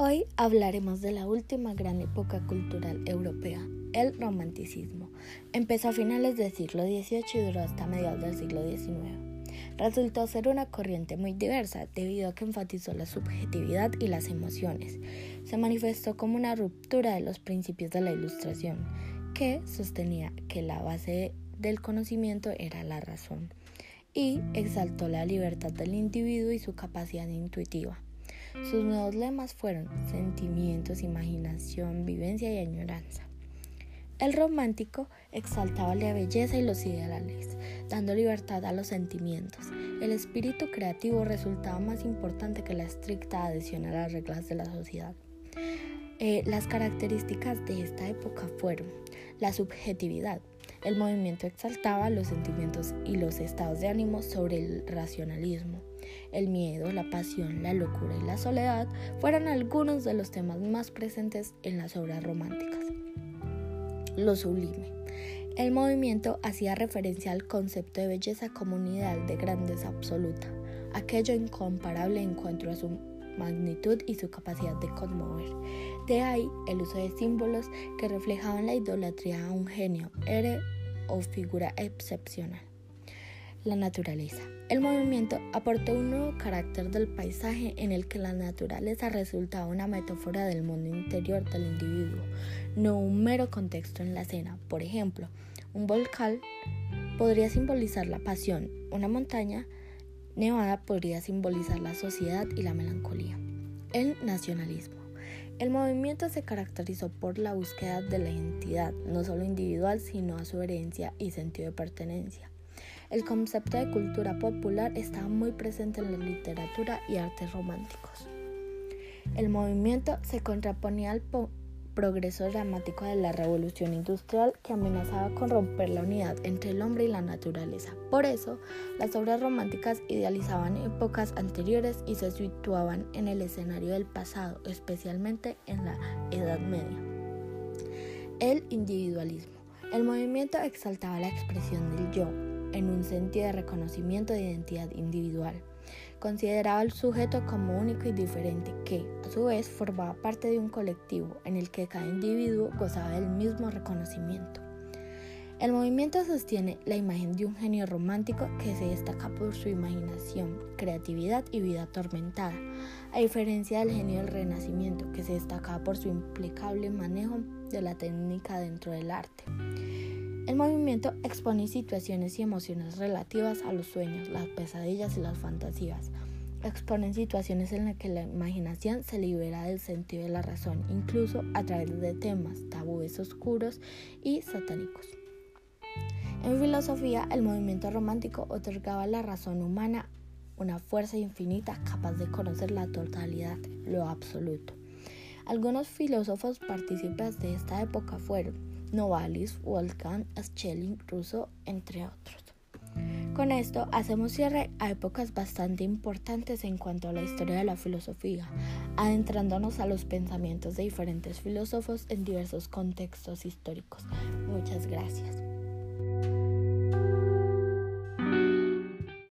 Hoy hablaremos de la última gran época cultural europea, el romanticismo. Empezó a finales del siglo XVIII y duró hasta mediados del siglo XIX. Resultó ser una corriente muy diversa debido a que enfatizó la subjetividad y las emociones. Se manifestó como una ruptura de los principios de la ilustración, que sostenía que la base del conocimiento era la razón, y exaltó la libertad del individuo y su capacidad intuitiva. Sus nuevos lemas fueron sentimientos, imaginación, vivencia y añoranza. El romántico exaltaba la belleza y los ideales, dando libertad a los sentimientos. El espíritu creativo resultaba más importante que la estricta adhesión a las reglas de la sociedad. Eh, las características de esta época fueron la subjetividad. El movimiento exaltaba los sentimientos y los estados de ánimo sobre el racionalismo. El miedo, la pasión, la locura y la soledad fueron algunos de los temas más presentes en las obras románticas. Lo sublime. El movimiento hacía referencia al concepto de belleza como un ideal de grandeza absoluta, aquello incomparable en cuanto a su magnitud y su capacidad de conmover. De ahí el uso de símbolos que reflejaban la idolatría a un genio, héroe o figura excepcional la naturaleza. El movimiento aportó un nuevo carácter del paisaje en el que la naturaleza resultaba una metáfora del mundo interior del individuo, no un mero contexto en la escena. Por ejemplo, un volcán podría simbolizar la pasión, una montaña nevada podría simbolizar la sociedad y la melancolía. El nacionalismo. El movimiento se caracterizó por la búsqueda de la identidad, no solo individual, sino a su herencia y sentido de pertenencia. El concepto de cultura popular estaba muy presente en la literatura y artes románticos. El movimiento se contraponía al progreso dramático de la revolución industrial que amenazaba con romper la unidad entre el hombre y la naturaleza. Por eso, las obras románticas idealizaban épocas anteriores y se situaban en el escenario del pasado, especialmente en la Edad Media. El individualismo. El movimiento exaltaba la expresión del yo, en un sentido de reconocimiento de identidad individual. Consideraba al sujeto como único y diferente que, a su vez, formaba parte de un colectivo en el que cada individuo gozaba del mismo reconocimiento. El movimiento sostiene la imagen de un genio romántico que se destaca por su imaginación, creatividad y vida atormentada, a diferencia del genio del Renacimiento que se destacaba por su impecable manejo de la técnica dentro del arte. El movimiento expone situaciones y emociones relativas a los sueños, las pesadillas y las fantasías. Exponen situaciones en las que la imaginación se libera del sentido de la razón, incluso a través de temas, tabúes oscuros y satánicos. En filosofía, el movimiento romántico otorgaba a la razón humana una fuerza infinita capaz de conocer la totalidad, lo absoluto. Algunos filósofos partícipes de esta época fueron Novalis, Wolfgang, Schelling, Rousseau, entre otros. Con esto hacemos cierre a épocas bastante importantes en cuanto a la historia de la filosofía, adentrándonos a los pensamientos de diferentes filósofos en diversos contextos históricos. Muchas gracias.